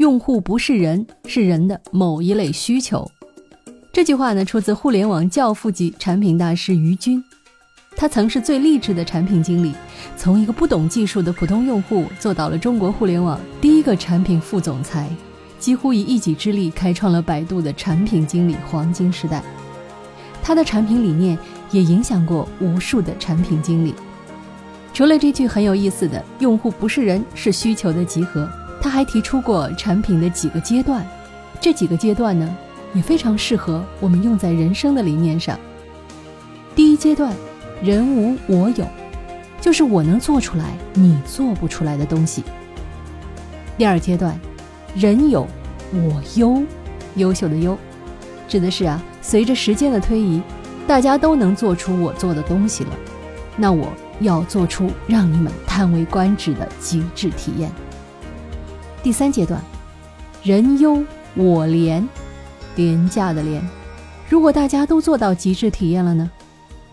用户不是人，是人的某一类需求。这句话呢，出自互联网教父级产品大师于军。他曾是最励志的产品经理，从一个不懂技术的普通用户，做到了中国互联网第一个产品副总裁，几乎以一己之力开创了百度的产品经理黄金时代。他的产品理念也影响过无数的产品经理。除了这句很有意思的“用户不是人，是需求的集合”，他还提出过产品的几个阶段。这几个阶段呢，也非常适合我们用在人生的理念上。第一阶段。人无我有，就是我能做出来你做不出来的东西。第二阶段，人有我优，优秀的优，指的是啊，随着时间的推移，大家都能做出我做的东西了，那我要做出让你们叹为观止的极致体验。第三阶段，人优我廉，廉价的廉，如果大家都做到极致体验了呢，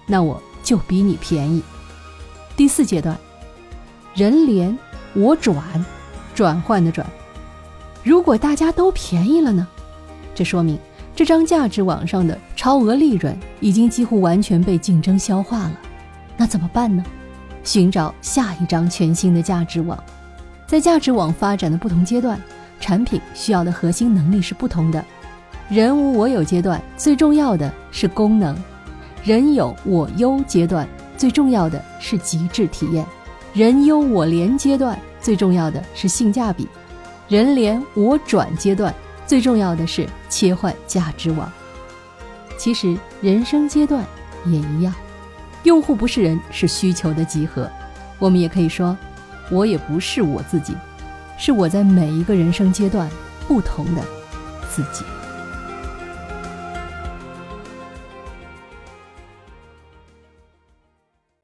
那我。就比你便宜。第四阶段，人廉我转，转换的转。如果大家都便宜了呢？这说明这张价值网上的超额利润已经几乎完全被竞争消化了。那怎么办呢？寻找下一张全新的价值网。在价值网发展的不同阶段，产品需要的核心能力是不同的。人无我有阶段，最重要的是功能。人有我优阶段，最重要的是极致体验；人优我廉阶段，最重要的是性价比；人廉我转阶段，最重要的是切换价值网。其实人生阶段也一样，用户不是人，是需求的集合。我们也可以说，我也不是我自己，是我在每一个人生阶段不同的自己。